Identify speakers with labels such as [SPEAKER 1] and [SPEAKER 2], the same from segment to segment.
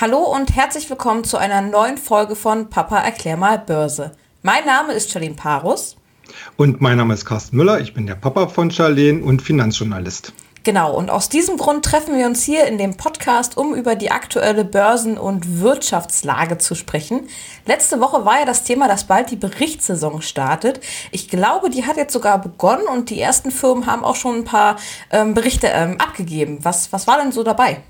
[SPEAKER 1] Hallo und herzlich willkommen zu einer neuen Folge von Papa erklär mal Börse. Mein Name ist Charlene Parus.
[SPEAKER 2] Und mein Name ist Carsten Müller. Ich bin der Papa von Charlene und Finanzjournalist.
[SPEAKER 1] Genau, und aus diesem Grund treffen wir uns hier in dem Podcast, um über die aktuelle Börsen- und Wirtschaftslage zu sprechen. Letzte Woche war ja das Thema, dass bald die Berichtssaison startet. Ich glaube, die hat jetzt sogar begonnen und die ersten Firmen haben auch schon ein paar ähm, Berichte ähm, abgegeben. Was, was war denn so dabei?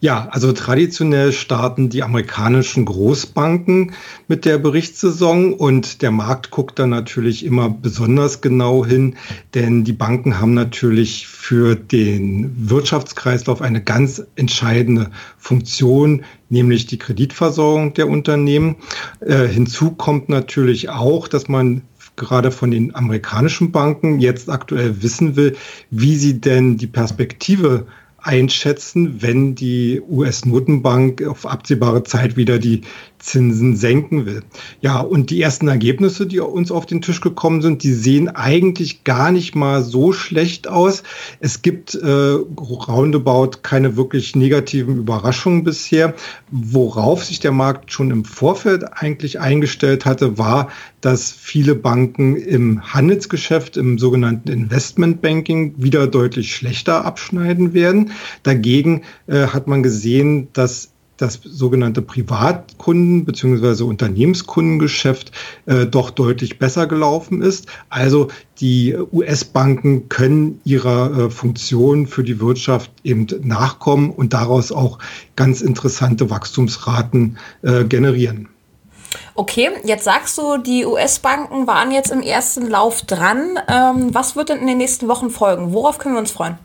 [SPEAKER 2] Ja, also traditionell starten die amerikanischen Großbanken mit der Berichtssaison und der Markt guckt da natürlich immer besonders genau hin, denn die Banken haben natürlich für den Wirtschaftskreislauf eine ganz entscheidende Funktion, nämlich die Kreditversorgung der Unternehmen. Äh, hinzu kommt natürlich auch, dass man gerade von den amerikanischen Banken jetzt aktuell wissen will, wie sie denn die Perspektive einschätzen, wenn die US-Notenbank auf absehbare Zeit wieder die Zinsen senken will. Ja, und die ersten Ergebnisse, die uns auf den Tisch gekommen sind, die sehen eigentlich gar nicht mal so schlecht aus. Es gibt äh, roundabout keine wirklich negativen Überraschungen bisher. Worauf sich der Markt schon im Vorfeld eigentlich eingestellt hatte, war, dass viele Banken im Handelsgeschäft, im sogenannten Investmentbanking wieder deutlich schlechter abschneiden werden. Dagegen äh, hat man gesehen, dass das sogenannte Privatkunden- bzw. Unternehmenskundengeschäft äh, doch deutlich besser gelaufen ist. Also die US-Banken können ihrer äh, Funktion für die Wirtschaft eben nachkommen und daraus auch ganz interessante Wachstumsraten äh, generieren.
[SPEAKER 1] Okay, jetzt sagst du, die US-Banken waren jetzt im ersten Lauf dran. Ähm, was wird denn in den nächsten Wochen folgen? Worauf können wir uns freuen?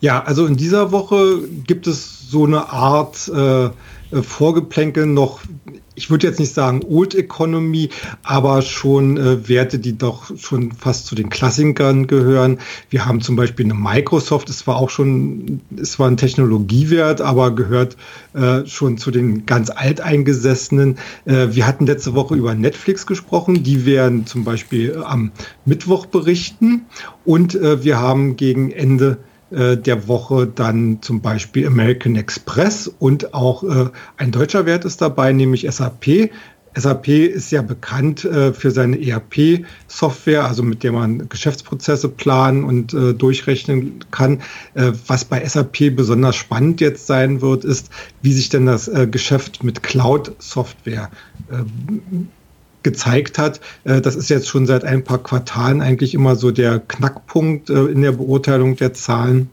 [SPEAKER 2] Ja, also in dieser Woche gibt es so eine Art äh, Vorgeplänkel noch, ich würde jetzt nicht sagen Old Economy, aber schon äh, Werte, die doch schon fast zu den Klassikern gehören. Wir haben zum Beispiel eine Microsoft, es war auch schon, es war ein Technologiewert, aber gehört äh, schon zu den ganz alteingesessenen. Äh, wir hatten letzte Woche über Netflix gesprochen, die werden zum Beispiel am Mittwoch berichten und äh, wir haben gegen Ende äh, der Woche dann zum Beispiel American Express und auch äh, ein deutscher Wert ist dabei, nämlich SAP. SAP ist ja bekannt äh, für seine ERP-Software, also mit der man Geschäftsprozesse planen und äh, durchrechnen kann. Äh, was bei SAP besonders spannend jetzt sein wird, ist, wie sich denn das äh, Geschäft mit Cloud-Software gezeigt hat. Äh, das ist jetzt schon seit ein paar Quartalen eigentlich immer so der Knackpunkt äh, in der Beurteilung der Zahlen.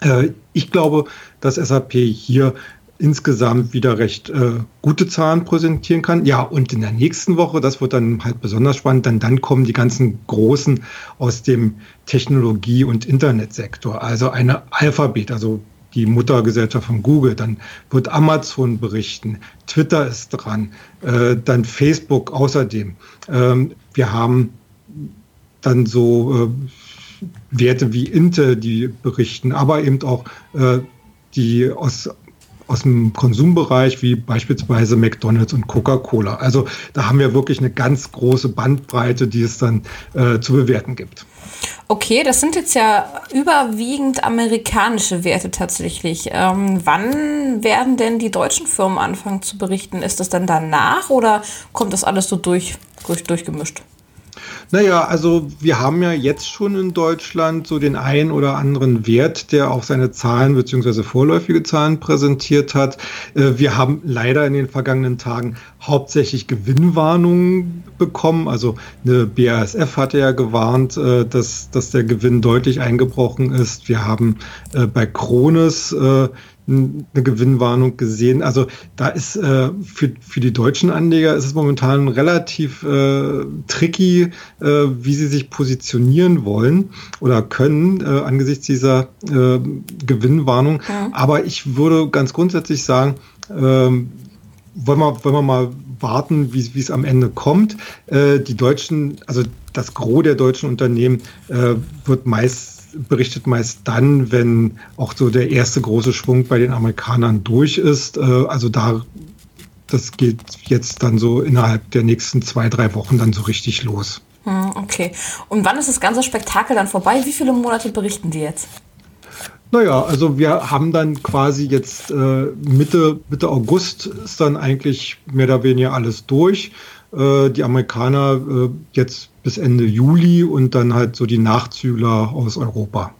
[SPEAKER 2] Äh, ich glaube, dass SAP hier insgesamt wieder recht äh, gute Zahlen präsentieren kann. Ja, und in der nächsten Woche, das wird dann halt besonders spannend, denn dann kommen die ganzen Großen aus dem Technologie- und Internetsektor. Also eine Alphabet, also die Muttergesellschaft von Google, dann wird Amazon berichten, Twitter ist dran, äh, dann Facebook außerdem. Ähm, wir haben dann so äh, Werte wie Intel, die berichten, aber eben auch äh, die aus aus dem Konsumbereich wie beispielsweise McDonald's und Coca-Cola. Also da haben wir wirklich eine ganz große Bandbreite, die es dann äh, zu bewerten gibt.
[SPEAKER 1] Okay, das sind jetzt ja überwiegend amerikanische Werte tatsächlich. Ähm, wann werden denn die deutschen Firmen anfangen zu berichten? Ist das dann danach oder kommt das alles so durch, durch durchgemischt?
[SPEAKER 2] Naja, also wir haben ja jetzt schon in Deutschland so den einen oder anderen Wert, der auch seine Zahlen bzw. vorläufige Zahlen präsentiert hat. Äh, wir haben leider in den vergangenen Tagen hauptsächlich Gewinnwarnungen bekommen. Also eine BASF hatte ja gewarnt, äh, dass, dass der Gewinn deutlich eingebrochen ist. Wir haben äh, bei Krones eine Gewinnwarnung gesehen. Also da ist äh, für, für die deutschen Anleger ist es momentan relativ äh, tricky, äh, wie sie sich positionieren wollen oder können äh, angesichts dieser äh, Gewinnwarnung. Ja. Aber ich würde ganz grundsätzlich sagen, äh, wollen, wir, wollen wir mal warten, wie es am Ende kommt. Äh, die deutschen, also das Gros der deutschen Unternehmen äh, wird meist berichtet meist dann, wenn auch so der erste große Schwung bei den Amerikanern durch ist. Äh, also da, das geht jetzt dann so innerhalb der nächsten zwei, drei Wochen dann so richtig los.
[SPEAKER 1] Hm, okay. Und wann ist das ganze Spektakel dann vorbei? Wie viele Monate berichten die jetzt?
[SPEAKER 2] Naja, also wir haben dann quasi jetzt äh, Mitte, Mitte August ist dann eigentlich mehr oder weniger alles durch. Äh, die Amerikaner jetzt bis Ende Juli und dann halt so die Nachzügler aus Europa.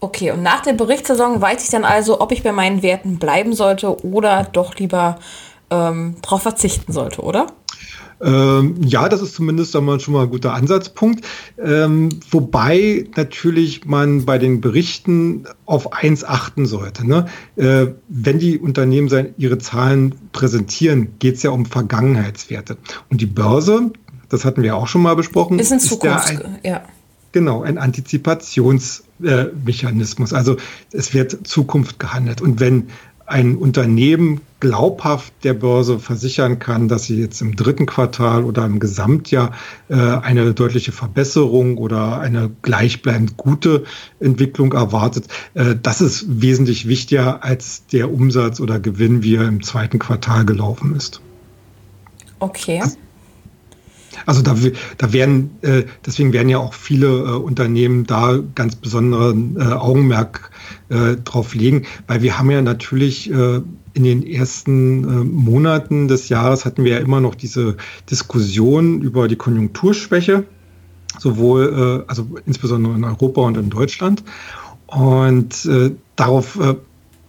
[SPEAKER 1] Okay, und nach der Berichtssaison weiß ich dann also, ob ich bei meinen Werten bleiben sollte oder doch lieber ähm, darauf verzichten sollte, oder?
[SPEAKER 2] Ähm, ja, das ist zumindest einmal schon mal ein guter Ansatzpunkt. Ähm, wobei natürlich man bei den Berichten auf eins achten sollte. Ne? Äh, wenn die Unternehmen sein, ihre Zahlen präsentieren, geht es ja um Vergangenheitswerte. Und die Börse, das hatten wir auch schon mal besprochen,
[SPEAKER 1] ist in Zukunft, ist ein, ja.
[SPEAKER 2] Genau, ein Antizipationsmechanismus. Äh, also es wird Zukunft gehandelt. Und wenn ein Unternehmen glaubhaft der Börse versichern kann, dass sie jetzt im dritten Quartal oder im Gesamtjahr äh, eine deutliche Verbesserung oder eine gleichbleibend gute Entwicklung erwartet. Äh, das ist wesentlich wichtiger als der Umsatz oder Gewinn, wie er im zweiten Quartal gelaufen ist.
[SPEAKER 1] Okay.
[SPEAKER 2] Also da, da werden, äh, deswegen werden ja auch viele äh, Unternehmen da ganz besonderen äh, Augenmerk äh, drauf legen, weil wir haben ja natürlich äh, in den ersten äh, Monaten des Jahres hatten wir ja immer noch diese Diskussion über die Konjunkturschwäche, sowohl, also insbesondere in Europa und in Deutschland. Und darauf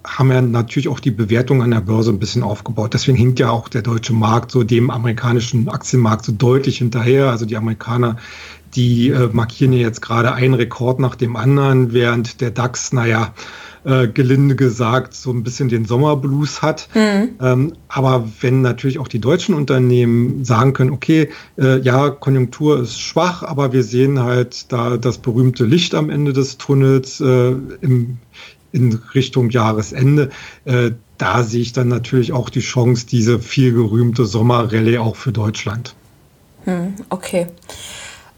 [SPEAKER 2] haben ja natürlich auch die Bewertung an der Börse ein bisschen aufgebaut. Deswegen hinkt ja auch der deutsche Markt so dem amerikanischen Aktienmarkt so deutlich hinterher. Also die Amerikaner, die äh, markieren ja jetzt gerade einen Rekord nach dem anderen, während der DAX, naja, äh, gelinde gesagt, so ein bisschen den Sommerblues hat. Mhm. Ähm, aber wenn natürlich auch die deutschen Unternehmen sagen können, okay, äh, ja, Konjunktur ist schwach, aber wir sehen halt da das berühmte Licht am Ende des Tunnels äh, im in Richtung Jahresende. Äh, da sehe ich dann natürlich auch die Chance, diese viel gerühmte Sommerrallye auch für Deutschland.
[SPEAKER 1] Hm, okay.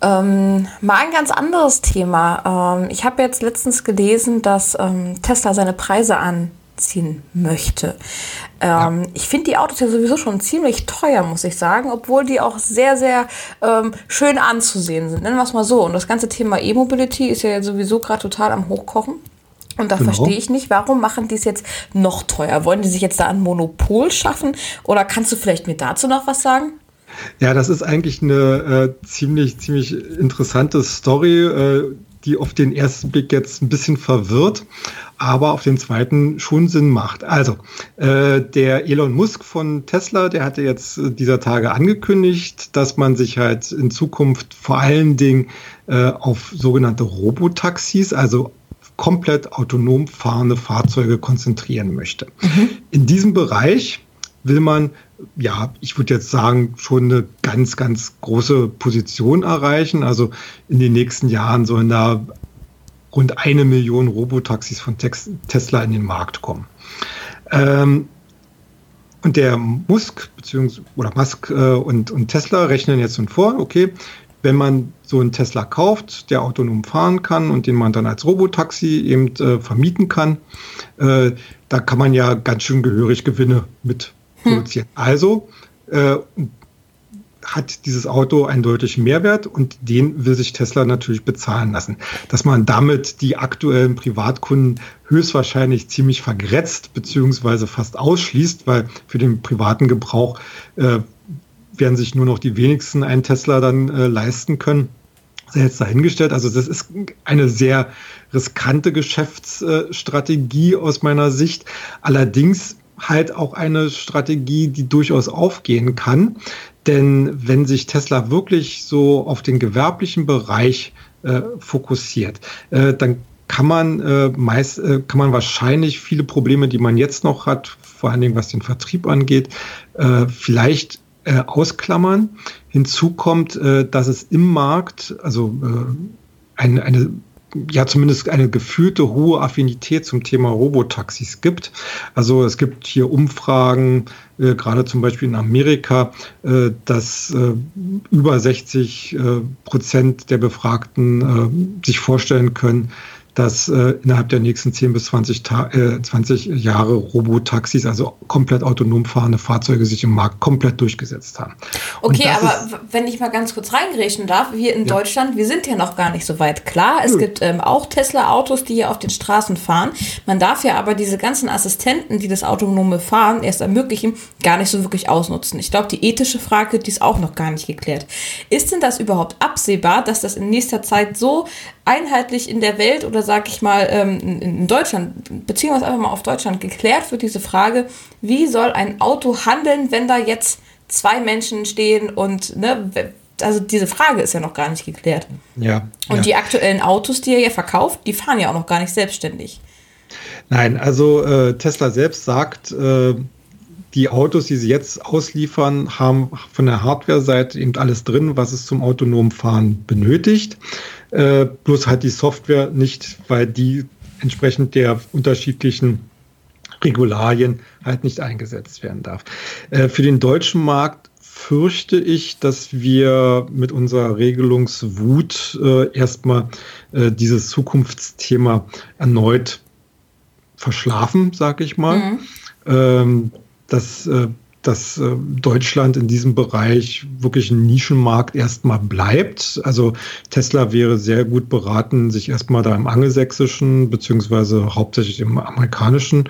[SPEAKER 1] Ähm, mal ein ganz anderes Thema. Ähm, ich habe jetzt letztens gelesen, dass ähm, Tesla seine Preise anziehen möchte. Ähm, ja. Ich finde die Autos ja sowieso schon ziemlich teuer, muss ich sagen, obwohl die auch sehr, sehr ähm, schön anzusehen sind. Nennen wir es mal so. Und das ganze Thema E-Mobility ist ja sowieso gerade total am Hochkochen. Und da genau. verstehe ich nicht, warum machen die es jetzt noch teuer? Wollen die sich jetzt da ein Monopol schaffen? Oder kannst du vielleicht mir dazu noch was sagen?
[SPEAKER 2] Ja, das ist eigentlich eine äh, ziemlich, ziemlich interessante Story, äh, die auf den ersten Blick jetzt ein bisschen verwirrt, aber auf den zweiten schon Sinn macht. Also, äh, der Elon Musk von Tesla, der hatte jetzt äh, dieser Tage angekündigt, dass man sich halt in Zukunft vor allen Dingen äh, auf sogenannte Robotaxis, also komplett autonom fahrende Fahrzeuge konzentrieren möchte. Mhm. In diesem Bereich will man, ja, ich würde jetzt sagen, schon eine ganz, ganz große Position erreichen. Also in den nächsten Jahren sollen da rund eine Million Robotaxis von Tesla in den Markt kommen. Ähm, und der Musk beziehungsweise oder Musk äh, und, und Tesla rechnen jetzt schon vor, okay, wenn man so einen Tesla kauft, der autonom fahren kann und den man dann als Robotaxi eben äh, vermieten kann, äh, da kann man ja ganz schön gehörig Gewinne mit hm. produzieren. Hm. Also äh, hat dieses Auto einen deutlichen Mehrwert und den will sich Tesla natürlich bezahlen lassen. Dass man damit die aktuellen Privatkunden höchstwahrscheinlich ziemlich vergrätzt beziehungsweise fast ausschließt, weil für den privaten Gebrauch äh, werden sich nur noch die wenigsten einen Tesla dann äh, leisten können. Jetzt dahingestellt. Also das ist eine sehr riskante Geschäftsstrategie aus meiner Sicht. Allerdings halt auch eine Strategie, die durchaus aufgehen kann. Denn wenn sich Tesla wirklich so auf den gewerblichen Bereich äh, fokussiert, äh, dann kann man äh, meist äh, kann man wahrscheinlich viele Probleme, die man jetzt noch hat, vor allen Dingen was den Vertrieb angeht, äh, vielleicht äh, ausklammern. Hinzu kommt, äh, dass es im Markt, also äh, eine, eine ja zumindest eine gefühlte hohe Affinität zum Thema Robotaxis gibt. Also es gibt hier Umfragen, äh, gerade zum Beispiel in Amerika, äh, dass äh, über 60 äh, Prozent der Befragten äh, sich vorstellen können, dass äh, innerhalb der nächsten 10 bis 20, Ta äh, 20 Jahre Robotaxis, also komplett autonom fahrende Fahrzeuge, sich im Markt komplett durchgesetzt haben.
[SPEAKER 1] Okay, aber wenn ich mal ganz kurz reingrätschen darf, wir in ja. Deutschland, wir sind ja noch gar nicht so weit. Klar, es Nö. gibt ähm, auch Tesla-Autos, die hier auf den Straßen fahren. Man darf ja aber diese ganzen Assistenten, die das autonome Fahren erst ermöglichen, gar nicht so wirklich ausnutzen. Ich glaube, die ethische Frage, die ist auch noch gar nicht geklärt. Ist denn das überhaupt absehbar, dass das in nächster Zeit so einheitlich in der Welt oder sag ich mal ähm, in Deutschland, beziehen wir uns einfach mal auf Deutschland, geklärt wird diese Frage, wie soll ein Auto handeln, wenn da jetzt zwei Menschen stehen und ne, also diese Frage ist ja noch gar nicht geklärt.
[SPEAKER 2] Ja.
[SPEAKER 1] Und
[SPEAKER 2] ja.
[SPEAKER 1] die aktuellen Autos, die er ja verkauft, die fahren ja auch noch gar nicht selbstständig.
[SPEAKER 2] Nein, also äh, Tesla selbst sagt, äh, die Autos, die sie jetzt ausliefern, haben von der Hardware-Seite eben alles drin, was es zum autonomen Fahren benötigt. Äh, bloß halt die Software nicht, weil die entsprechend der unterschiedlichen Regularien halt nicht eingesetzt werden darf. Äh, für den deutschen Markt fürchte ich, dass wir mit unserer Regelungswut äh, erstmal äh, dieses Zukunftsthema erneut verschlafen, sage ich mal. Mhm. Ähm, dass, äh, dass äh, Deutschland in diesem Bereich wirklich ein Nischenmarkt erstmal bleibt. Also Tesla wäre sehr gut beraten, sich erstmal da im angelsächsischen beziehungsweise hauptsächlich im amerikanischen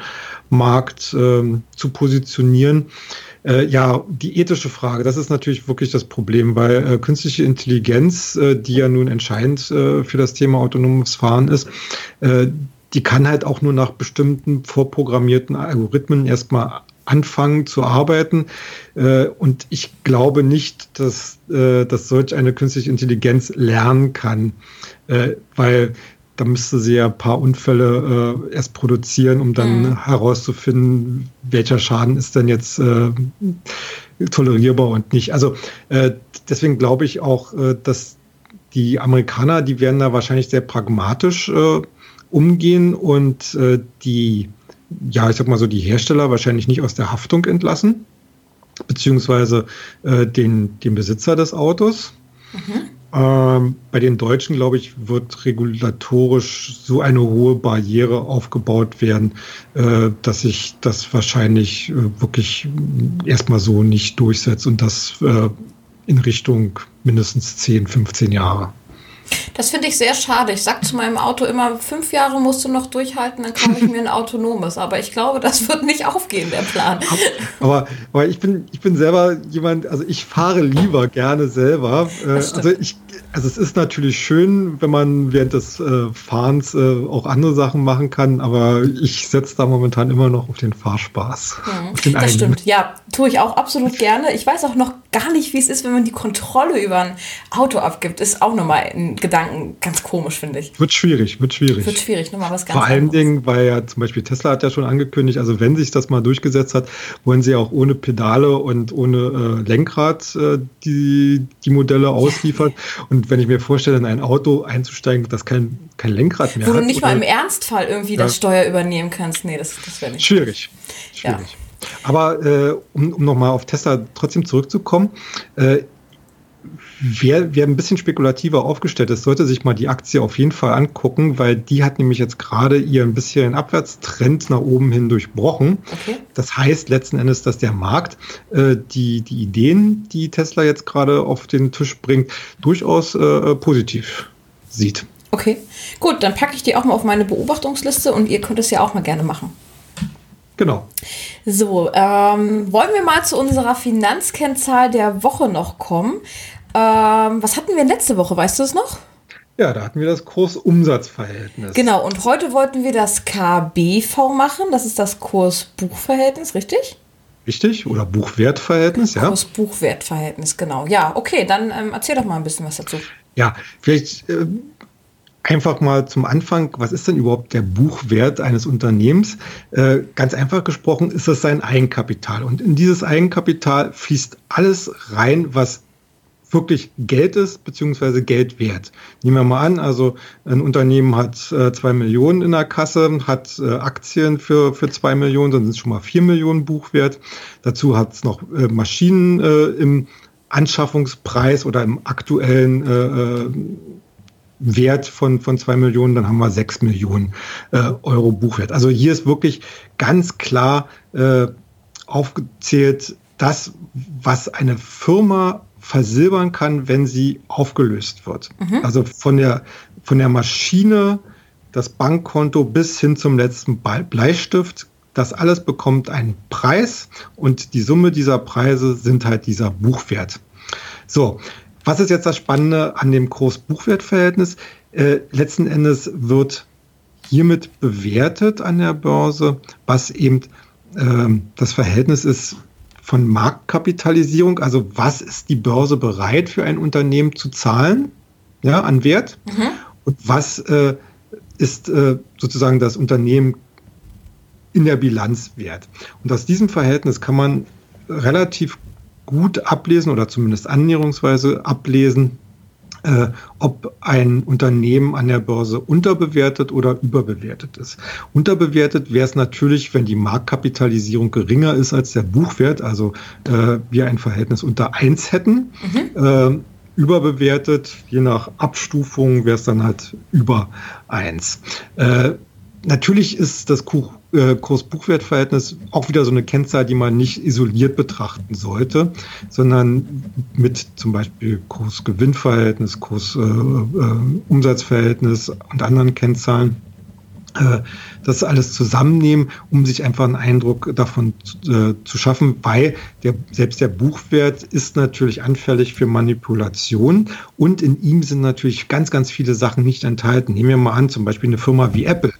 [SPEAKER 2] Markt äh, zu positionieren. Äh, ja, die ethische Frage, das ist natürlich wirklich das Problem, weil äh, künstliche Intelligenz, äh, die ja nun entscheidend für das Thema autonomes Fahren ist, die kann halt auch nur nach bestimmten vorprogrammierten Algorithmen erstmal anfangen zu arbeiten. Äh, und ich glaube nicht, dass, äh, dass solch eine künstliche Intelligenz lernen kann, äh, weil da müsste sie ja ein paar Unfälle äh, erst produzieren, um dann mhm. herauszufinden, welcher Schaden ist denn jetzt äh, tolerierbar und nicht. Also äh, deswegen glaube ich auch, dass die Amerikaner, die werden da wahrscheinlich sehr pragmatisch umgehen und die ja, ich sag mal so, die Hersteller wahrscheinlich nicht aus der Haftung entlassen, beziehungsweise äh, den, den Besitzer des Autos. Mhm. Ähm, bei den Deutschen, glaube ich, wird regulatorisch so eine hohe Barriere aufgebaut werden, äh, dass sich das wahrscheinlich äh, wirklich erstmal so nicht durchsetzt und das äh, in Richtung mindestens 10, 15 Jahre.
[SPEAKER 1] Das finde ich sehr schade. Ich sage zu meinem Auto immer, fünf Jahre musst du noch durchhalten, dann kaufe ich mir ein autonomes. Aber ich glaube, das wird nicht aufgehen, der Plan.
[SPEAKER 2] Aber, aber ich, bin, ich bin selber jemand, also ich fahre lieber gerne selber. Äh, also ich also es ist natürlich schön, wenn man während des äh, Fahrens äh, auch andere Sachen machen kann, aber ich setze da momentan immer noch auf den Fahrspaß.
[SPEAKER 1] Mhm. Auf den das stimmt, ja, tue ich auch absolut gerne. Ich weiß auch noch gar nicht, wie es ist, wenn man die Kontrolle über ein Auto abgibt. Ist auch nochmal ein Gedanken ganz komisch, finde ich.
[SPEAKER 2] Wird schwierig, wird schwierig.
[SPEAKER 1] Wird schwierig, nochmal was ganz
[SPEAKER 2] Vor allen Dingen, weil ja zum Beispiel Tesla hat ja schon angekündigt, also wenn sich das mal durchgesetzt hat, wollen sie auch ohne Pedale und ohne äh, Lenkrad äh, die, die Modelle ausliefern. Und und wenn ich mir vorstelle, in ein Auto einzusteigen, das kein, kein Lenkrad mehr
[SPEAKER 1] Wo
[SPEAKER 2] hat.
[SPEAKER 1] Wo du nicht mal im Ernstfall irgendwie ja. das Steuer übernehmen kannst. Nee, das, das wäre nicht.
[SPEAKER 2] Schwierig. Schwierig. Ja. Aber äh, um, um nochmal auf Tesla trotzdem zurückzukommen, äh, wer, wer ein bisschen spekulativer aufgestellt ist, sollte sich mal die Aktie auf jeden Fall angucken, weil die hat nämlich jetzt gerade ihren bisherigen Abwärtstrend nach oben hin durchbrochen. Okay. Das heißt letzten Endes, dass der Markt äh, die, die Ideen, die Tesla jetzt gerade auf den Tisch bringt, durchaus äh, positiv sieht.
[SPEAKER 1] Okay, gut, dann packe ich die auch mal auf meine Beobachtungsliste und ihr könnt es ja auch mal gerne machen.
[SPEAKER 2] Genau.
[SPEAKER 1] So, ähm, wollen wir mal zu unserer Finanzkennzahl der Woche noch kommen. Ähm, was hatten wir letzte Woche? Weißt du es noch?
[SPEAKER 2] Ja, da hatten wir das Kurs-Umsatz-Verhältnis.
[SPEAKER 1] Genau, und heute wollten wir das KBV machen. Das ist das Kurs-Buch-Verhältnis, richtig?
[SPEAKER 2] Richtig, oder Buchwertverhältnis, ja.
[SPEAKER 1] Kurs-Buchwertverhältnis, genau. Ja, okay, dann ähm, erzähl doch mal ein bisschen was dazu.
[SPEAKER 2] Ja, vielleicht äh, einfach mal zum Anfang, was ist denn überhaupt der Buchwert eines Unternehmens? Äh, ganz einfach gesprochen ist das sein Eigenkapital. Und in dieses Eigenkapital fließt alles rein, was wirklich Geld ist, beziehungsweise Geld wert. Nehmen wir mal an, also ein Unternehmen hat äh, zwei Millionen in der Kasse, hat äh, Aktien für, für zwei Millionen, dann sind es schon mal vier Millionen Buchwert. Dazu hat es noch äh, Maschinen äh, im Anschaffungspreis oder im aktuellen äh, äh Wert von, von zwei Millionen, dann haben wir sechs Millionen äh, Euro Buchwert. Also hier ist wirklich ganz klar äh, aufgezählt, das, was eine Firma versilbern kann, wenn sie aufgelöst wird. Mhm. Also von der, von der Maschine, das Bankkonto bis hin zum letzten Bleistift, das alles bekommt einen Preis und die Summe dieser Preise sind halt dieser Buchwert. So, was ist jetzt das Spannende an dem Kurs-Buchwert-Verhältnis? Äh, letzten Endes wird hiermit bewertet an der Börse, was eben äh, das Verhältnis ist von Marktkapitalisierung, also was ist die Börse bereit für ein Unternehmen zu zahlen, ja, an Wert mhm. und was äh, ist äh, sozusagen das Unternehmen in der Bilanz wert. Und aus diesem Verhältnis kann man relativ gut ablesen oder zumindest annäherungsweise ablesen, äh, ob ein Unternehmen an der Börse unterbewertet oder überbewertet ist. Unterbewertet wäre es natürlich, wenn die Marktkapitalisierung geringer ist als der Buchwert, also äh, wir ein Verhältnis unter 1 hätten. Mhm. Äh, überbewertet, je nach Abstufung wäre es dann halt über 1. Äh, natürlich ist das Kuch äh, Kurs-Buchwert-Verhältnis auch wieder so eine Kennzahl, die man nicht isoliert betrachten sollte, sondern mit zum Beispiel Kurs-Gewinn-Verhältnis, äh, äh, und anderen Kennzahlen äh, das alles zusammennehmen, um sich einfach einen Eindruck davon äh, zu schaffen, weil der, selbst der Buchwert ist natürlich anfällig für Manipulation und in ihm sind natürlich ganz, ganz viele Sachen nicht enthalten. Nehmen wir mal an, zum Beispiel eine Firma wie Apple.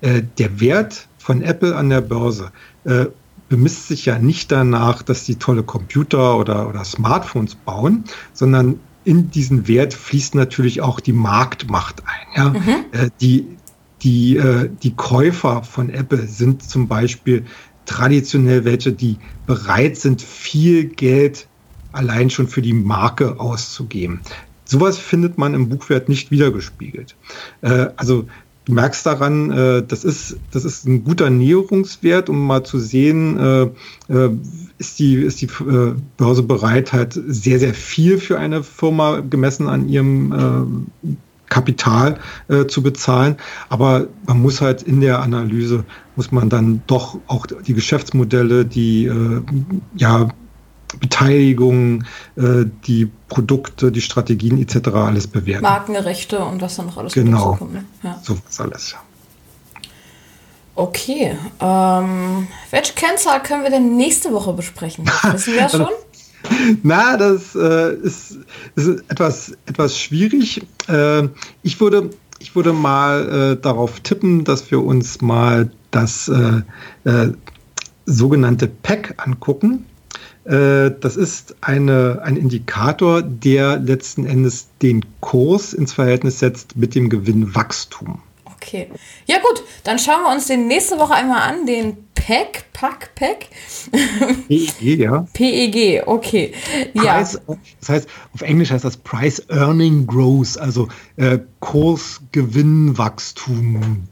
[SPEAKER 2] Äh, der Wert von Apple an der Börse äh, bemisst sich ja nicht danach, dass die tolle Computer oder, oder Smartphones bauen, sondern in diesen Wert fließt natürlich auch die Marktmacht ein. Ja? Mhm. Äh, die, die, äh, die Käufer von Apple sind zum Beispiel traditionell welche, die bereit sind, viel Geld allein schon für die Marke auszugeben. Sowas findet man im Buchwert nicht wiedergespiegelt. Äh, also du merkst daran, äh, das, ist, das ist ein guter Näherungswert, um mal zu sehen, äh, äh, ist die, ist die äh, Börse bereit, halt sehr, sehr viel für eine Firma gemessen an ihrem äh, Kapital äh, zu bezahlen. Aber man muss halt in der Analyse, muss man dann doch auch die Geschäftsmodelle, die ja Beteiligung, äh, die Produkte, die Strategien etc. alles bewerten.
[SPEAKER 1] Markenrechte und was dann noch alles
[SPEAKER 2] genau. kommt. Ne? Ja. So was alles, ja.
[SPEAKER 1] Okay. Ähm, welche Kennzahl können wir denn nächste Woche besprechen? Wissen wir schon?
[SPEAKER 2] Na, das äh, ist, ist, etwas, etwas schwierig. Äh, ich, würde, ich würde mal äh, darauf tippen, dass wir uns mal das äh, äh, sogenannte PEC angucken. Äh, das ist eine, ein Indikator, der letzten Endes den Kurs ins Verhältnis setzt mit dem Gewinnwachstum.
[SPEAKER 1] Okay. Ja gut, dann schauen wir uns den nächste Woche einmal an, den PEG, PAC, PEG. PEG, ja. PEG, okay.
[SPEAKER 2] Ja. Das heißt, auf Englisch heißt das Price Earning Growth, also äh, Kursgewinnwachstum.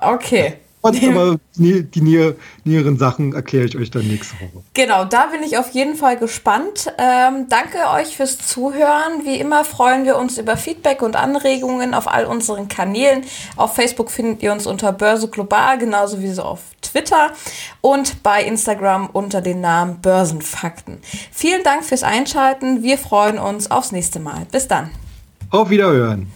[SPEAKER 1] Okay.
[SPEAKER 2] Aber die, näher, näheren Sachen erkläre ich euch dann nächste Woche.
[SPEAKER 1] Genau, da bin ich auf jeden Fall gespannt. Ähm, danke euch fürs Zuhören. Wie immer freuen wir uns über Feedback und Anregungen auf all unseren Kanälen. Auf Facebook findet ihr uns unter Börse Global, genauso wie so auf Twitter und bei Instagram unter dem Namen Börsenfakten. Vielen Dank fürs Einschalten. Wir freuen uns aufs nächste Mal. Bis dann.
[SPEAKER 2] Auf Wiederhören.